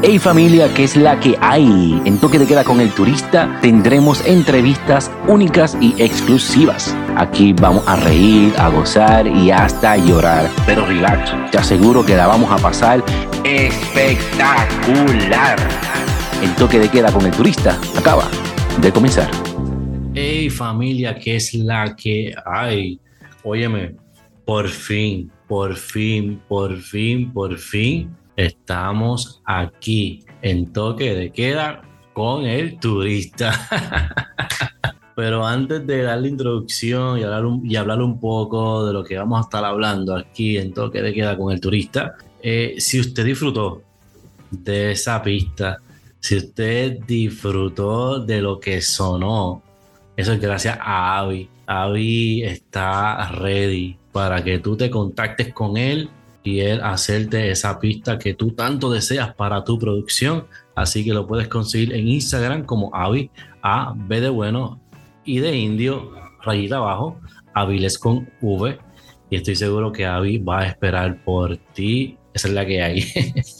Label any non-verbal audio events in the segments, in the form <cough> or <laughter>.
Hey familia, ¿qué es la que hay? En Toque de Queda con el Turista tendremos entrevistas únicas y exclusivas. Aquí vamos a reír, a gozar y hasta llorar. Pero relax, te aseguro que la vamos a pasar espectacular. El Toque de Queda con el Turista acaba de comenzar. Hey familia, ¿qué es la que hay? Óyeme, por fin, por fin, por fin, por fin estamos aquí en toque de queda con el turista. <laughs> Pero antes de dar la introducción y hablar, un, y un poco de lo que vamos a estar hablando aquí en toque de queda con el turista, eh, si usted disfrutó de esa pista, si usted disfrutó de lo que sonó, eso es gracias a Avi. Avi está ready para que tú te contactes con él y él hacerte esa pista que tú tanto deseas para tu producción. Así que lo puedes conseguir en Instagram como Avi, A, B de bueno y de indio, rayita abajo, Aviles con V. Y estoy seguro que Avi va a esperar por ti. Esa es la que hay.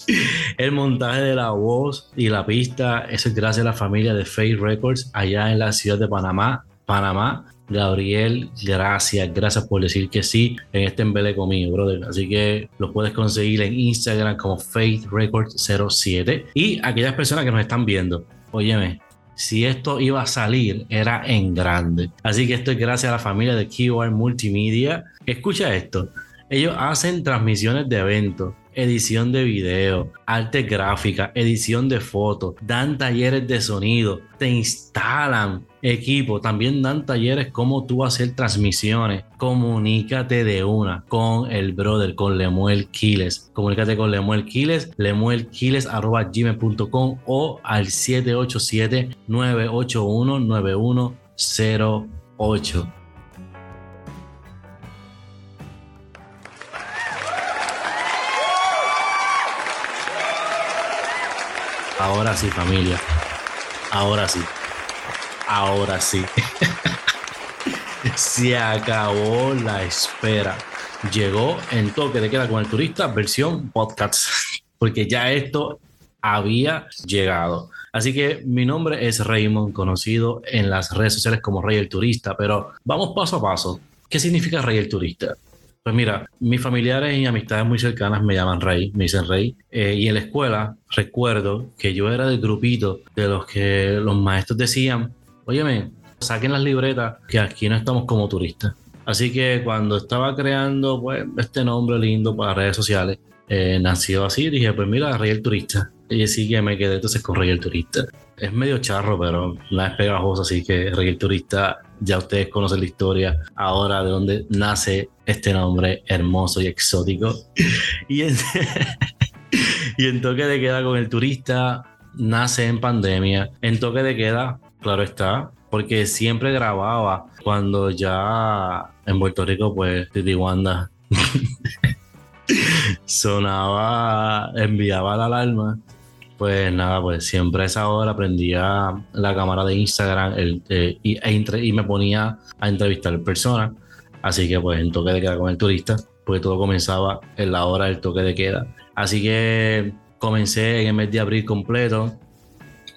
<laughs> El montaje de la voz y la pista, es gracias a la familia de Fate Records allá en la ciudad de Panamá. Panamá, Gabriel, gracias, gracias por decir que sí en este embele conmigo, brother. Así que lo puedes conseguir en Instagram como Faith Records 07. Y aquellas personas que nos están viendo, óyeme, si esto iba a salir, era en grande. Así que esto es gracias a la familia de QR Multimedia. Escucha esto. Ellos hacen transmisiones de eventos, edición de video, arte gráfica, edición de fotos, dan talleres de sonido, te instalan equipo, también dan talleres como tú hacer transmisiones. Comunícate de una con el brother, con Lemuel Quiles. Comunícate con Lemuel Quiles, lemuelquiles.gmail.com o al 787-981-9108. Ahora sí, familia. Ahora sí. Ahora sí. <laughs> Se acabó la espera. Llegó en toque de queda con el turista, versión podcast. <laughs> Porque ya esto había llegado. Así que mi nombre es Raymond, conocido en las redes sociales como Rey el Turista, pero vamos paso a paso. ¿Qué significa Rey el Turista? Pues mira, mis familiares y amistades muy cercanas me llaman Rey, me dicen Rey. Eh, y en la escuela recuerdo que yo era del grupito de los que los maestros decían, óyeme, saquen las libretas que aquí no estamos como turistas. Así que cuando estaba creando pues, este nombre lindo para redes sociales, eh, nació así, dije, pues mira, Rey el Turista. Y así que me quedé entonces con Rey el Turista. Es medio charro, pero no es pegajoso, así que Rey el Turista ya ustedes conocen la historia ahora de dónde nace este nombre hermoso y exótico. <laughs> y, en, toque de queda con el turista nace en pandemia. En toque de queda, claro está, porque siempre grababa cuando ya en Puerto Rico, pues, Titi Wanda <laughs> sonaba, enviaba la alarma pues nada, pues siempre a esa hora prendía la cámara de Instagram eh, y, e y, me ponía a entrevistar personas. Así que pues en toque de queda con el turista, pues todo comenzaba en la hora del toque de queda. Así que comencé en el mes de abril completo.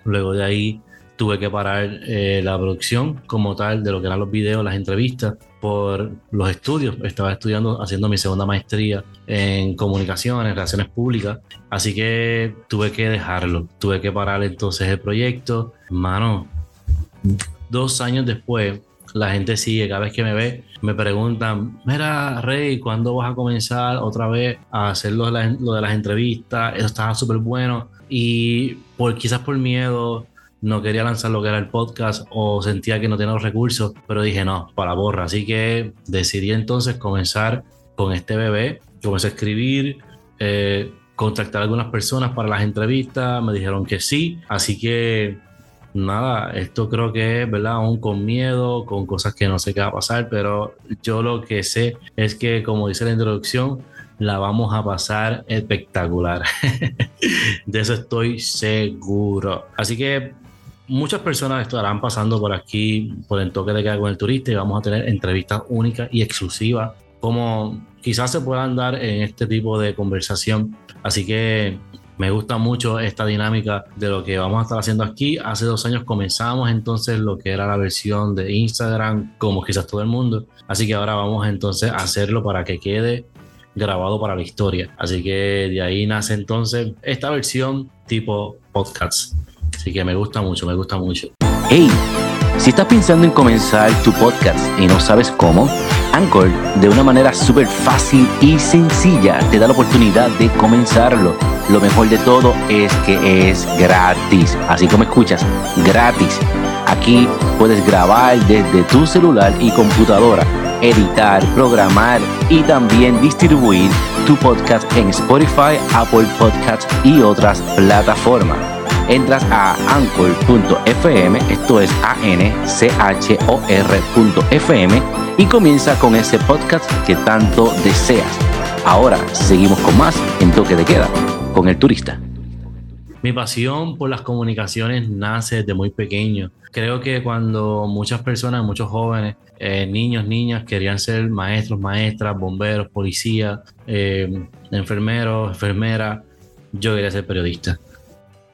Luego de ahí tuve que parar eh, la producción como tal de lo que eran los videos, las entrevistas por los estudios. Estaba estudiando, haciendo mi segunda maestría en comunicaciones, relaciones públicas. Así que tuve que dejarlo. Tuve que parar entonces el proyecto. Mano, dos años después, la gente sigue, cada vez que me ve, me preguntan, mira, Rey, ¿cuándo vas a comenzar otra vez a hacer lo de, las, entrevistas? Eso estaba súper bueno. Y por, quizás por miedo, no quería lanzar lo que era el podcast o sentía que no tenía los recursos, pero dije no, para borra. Así que decidí entonces comenzar con este bebé, comencé a escribir, eh, contactar a algunas personas para las entrevistas, me dijeron que sí, así que nada, esto creo que es, ¿verdad? Aún con miedo, con cosas que no sé qué va a pasar, pero yo lo que sé es que, como dice la introducción, la vamos a pasar espectacular. <laughs> de eso estoy seguro. Así que muchas personas estarán pasando por aquí, por el toque de queda con el turista y vamos a tener entrevistas únicas y exclusivas, como quizás se puedan dar en este tipo de conversación. Así que Me gusta mucho esta dinámica de lo que vamos a estar haciendo aquí. Hace dos años comenzamos entonces lo que era la versión de Instagram, como quizás todo el mundo. Así que ahora vamos entonces a hacerlo para que quede grabado para la historia. Así que de ahí nace entonces esta versión tipo podcast. Así que me gusta mucho, me gusta mucho. Hey, si estás pensando en comenzar tu podcast y no sabes cómo, Anchor de una manera súper fácil y sencilla te da la oportunidad de comenzarlo. Lo mejor de todo es que es gratis, así como escuchas, gratis. Aquí puedes grabar desde tu celular y computadora editar, programar y también distribuir tu podcast en Spotify, Apple Podcasts y otras plataformas. Entras a anchor.fm, esto es a n c h o r.fm y comienza con ese podcast que tanto deseas. Ahora seguimos con más en Toque de Queda con el turista. Mi pasión por las comunicaciones nace desde muy pequeño. Creo que cuando muchas personas, muchos jóvenes, eh, niños, niñas querían ser maestros, maestras, bomberos, policías, eh, enfermeros, enfermeras, yo quería ser periodista.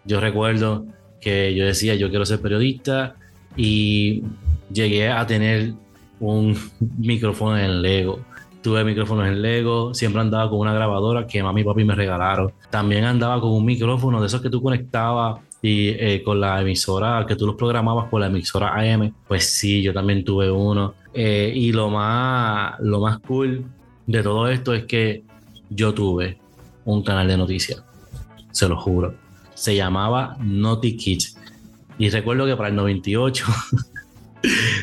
Yo recuerdo que yo decía, yo quiero ser periodista y llegué a tener un micrófono en Lego tuve micrófonos en Lego, siempre andaba con una grabadora que mami y papi me regalaron. También andaba con un micrófono de esos que tú conectabas y eh, con la emisora, que tú los programabas con la emisora AM. Pues sí, yo también tuve uno. Eh, y lo más, lo más cool de todo esto es que yo tuve un canal de noticias, se lo juro. Se llamaba Naughty Kids. Y recuerdo que para el 98, <laughs>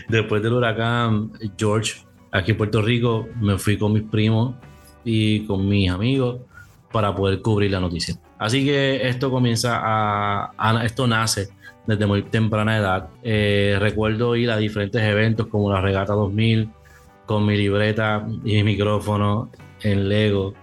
después del huracán George aquí en Puerto Rico me fui con mis primos y con mis amigos para poder cubrir la noticia. Así que esto comienza a, esto nace desde muy temprana edad. Eh, recuerdo ir a diferentes eventos como la Regata 2000 con mi libreta y mi micrófono en Lego.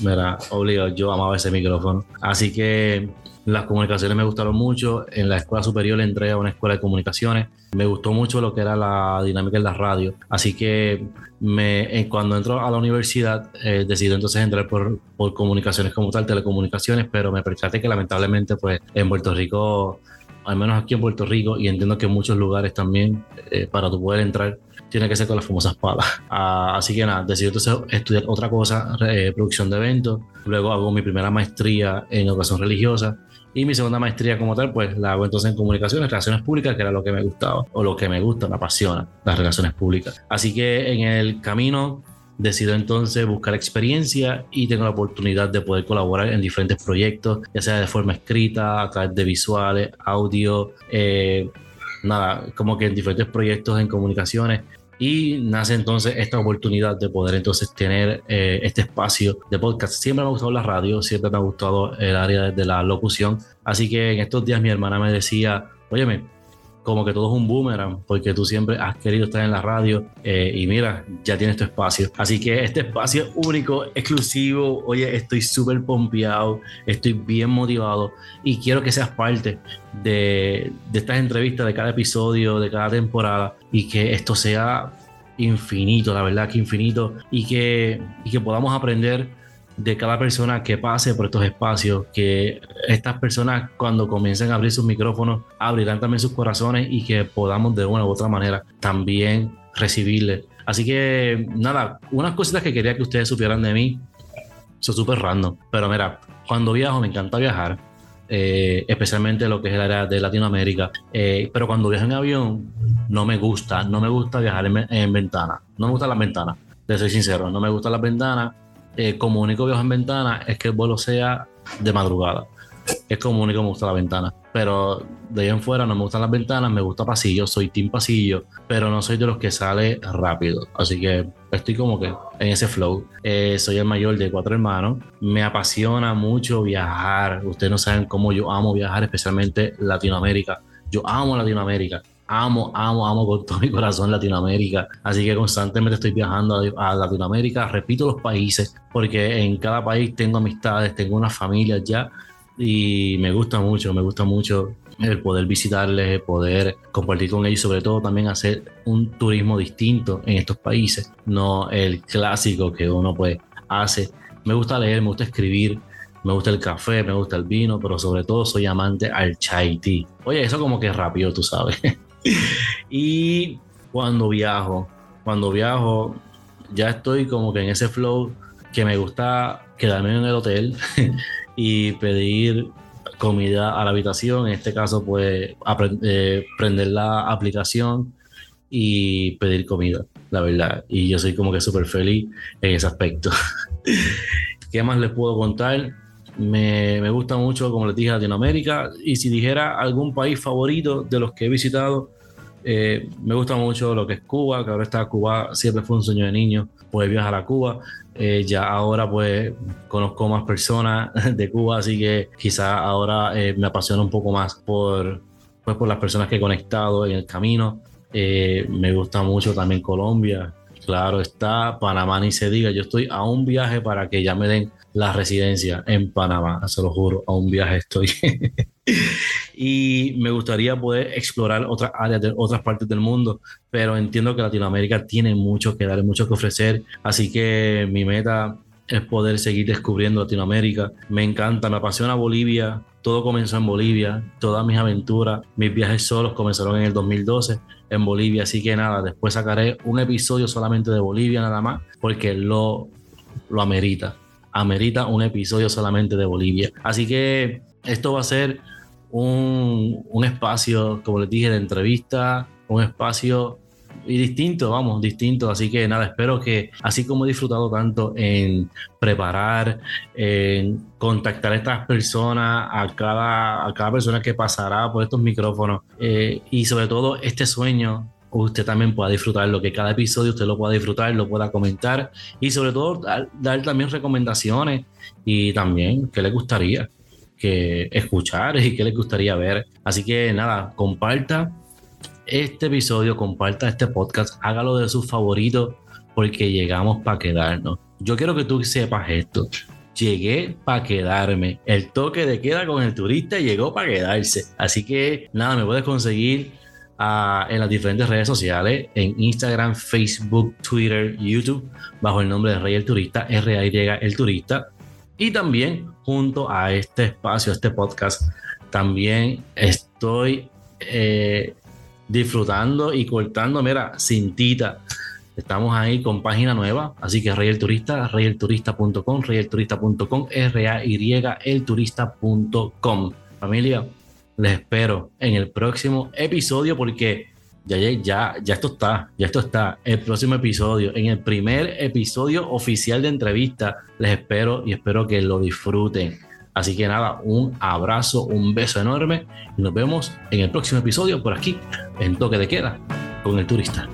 Mira, obligado, yo amaba ese micrófono. Así que las comunicaciones me gustaron mucho. En la escuela superior entré a una escuela de comunicaciones. Me gustó mucho lo que era la dinámica en la radio. Así que me, cuando entro a la universidad eh, decidí entonces entrar por, comunicaciones como tal, telecomunicaciones, pero me percaté que lamentablemente pues en Puerto Rico al menos aquí en Puerto Rico, y entiendo que en muchos lugares también, eh, para tu poder entrar, tiene que ser con las famosas palas. <laughs> Ah, así que nada, decidí entonces estudiar otra cosa, eh, producción de eventos. Luego hago mi primera maestría en educación religiosa. Y mi segunda maestría como tal, pues la hago entonces en comunicaciones, relaciones públicas, que era lo que me gustaba, o lo que me gusta, me apasiona, las relaciones públicas. Así que en el camino decido entonces buscar experiencia y tengo la oportunidad de poder colaborar en diferentes proyectos, ya sea de forma escrita, de visuales, audio, eh, nada, como que en diferentes proyectos en comunicaciones y nace entonces esta oportunidad de poder entonces tener eh, este espacio de podcast. Siempre me ha gustado la radio, siempre me ha gustado el área de la locución, así que en estos días mi hermana me decía, óyeme, como que todo es un boomerang, porque tú siempre has querido estar en la radio eh, y mira, ya tienes tu espacio. Así que este espacio único, exclusivo, oye, estoy súper pompeado, estoy bien motivado y quiero que seas parte de, de estas entrevistas, de cada episodio, de cada temporada y que esto sea infinito, la verdad que infinito y que, y que podamos aprender de cada persona que pase por estos espacios, que estas personas cuando comiencen a abrir sus micrófonos abrirán también sus corazones y que podamos de una u otra manera también recibirles. Así que nada, unas cositas que quería que ustedes supieran de mí, son súper random, pero mira, cuando viajo me encanta viajar, eh, especialmente lo que es el área de Latinoamérica, eh, pero cuando viajo en avión no me gusta, no me gusta viajar en, en no me gustan las ventanas, de ser sincero, no me gustan las ventanas eh, como único viajo en ventana es que el vuelo sea de madrugada. Es como único me gusta la ventana. Pero de ahí en fuera no me gustan las ventanas, me gusta pasillo, soy team pasillo, pero no soy de los que sale rápido. Así que estoy como que en ese flow. Eh, soy el mayor de cuatro hermanos. Me apasiona mucho viajar. Ustedes no saben cómo yo amo viajar, especialmente Latinoamérica. Yo amo Latinoamérica amo, amo, amo con todo mi corazón Latinoamérica. Así que constantemente estoy viajando a, Latinoamérica. Repito los países, porque en cada país tengo amistades, tengo una familia ya. Y me gusta mucho, me gusta mucho el poder visitarles, el poder compartir con ellos, sobre todo también hacer un turismo distinto en estos países, no el clásico que uno pues hace. Me gusta leer, me gusta escribir, me gusta el café, me gusta el vino, pero sobre todo soy amante al chai tea. Oye, eso como que rápido, tú sabes. <laughs> <laughs> y cuando viajo, cuando viajo, ya estoy como que en ese flow que me gusta quedarme en el hotel <laughs> y pedir comida a la habitación. En este caso, pues eh, prender la aplicación y pedir comida, la verdad. Y yo soy como que súper feliz en ese aspecto. <laughs> ¿Qué más les puedo contar? Me, gusta mucho, como les dije, Latinoamérica. Y si dijera algún país favorito de los que he visitado, eh, me gusta mucho lo que es Cuba, que ahora está Cuba, siempre fue un sueño de niño, poder viajar a Cuba. Eh, ya ahora pues conozco más personas <laughs> de Cuba, así que quizá ahora eh, me apasiona un poco más por, pues, por las personas que he conectado en el camino. me gusta mucho también Colombia, claro está, Panamá ni se diga, yo estoy a un viaje para que ya me den la residencia en Panamá, se lo juro, a un viaje estoy. <laughs> y me gustaría poder explorar otras áreas de otras partes del mundo, pero entiendo que Latinoamérica tiene mucho que dar, mucho que ofrecer, así que mi meta es poder seguir descubriendo Latinoamérica. Me encanta, me apasiona Bolivia. Todo comenzó en Bolivia, todas mis aventuras, mis viajes solos comenzaron en el 2012 en Bolivia, así que nada, después sacaré un episodio solamente de Bolivia nada más, porque lo, lo amerita amerita un episodio solamente de Bolivia. Así que esto va a ser un, un espacio, como les dije, de entrevista, un espacio distinto, vamos, distinto. Así que nada, espero que así como he disfrutado tanto en preparar, en contactar a estas personas, a cada, a cada persona que pasará por estos micrófonos eh, y sobre todo este sueño usted también pueda disfrutarlo, que cada episodio usted lo pueda disfrutar, lo pueda comentar y sobre todo dar, también recomendaciones y también qué le gustaría escuchar y qué le gustaría ver. Así que nada, comparta este episodio, comparta este podcast, hágalo de sus favoritos porque llegamos para quedarnos. Yo quiero que tú sepas esto. Llegué para quedarme. El toque de queda con el turista llegó para quedarse. Así que nada, me puedes conseguir en las diferentes redes sociales, en Instagram, Facebook, Twitter, YouTube, bajo el nombre de Rey el Turista, R-A-Y el Turista. Y también junto a este espacio, este podcast, también estoy eh, disfrutando y cortando, mira, cintita. Estamos ahí con página nueva, así que Rey el Turista, reyelturista.com, reyelturista.com, R-A-Y elturista.com. Familia, les espero en el próximo episodio porque ya, ya, ya esto está, ya esto está. El próximo episodio, en el primer episodio oficial de entrevista, les espero y espero que lo disfruten. Así que nada, un abrazo, un beso enorme y nos vemos en el próximo episodio por aquí, en Toque de Queda, con el turista.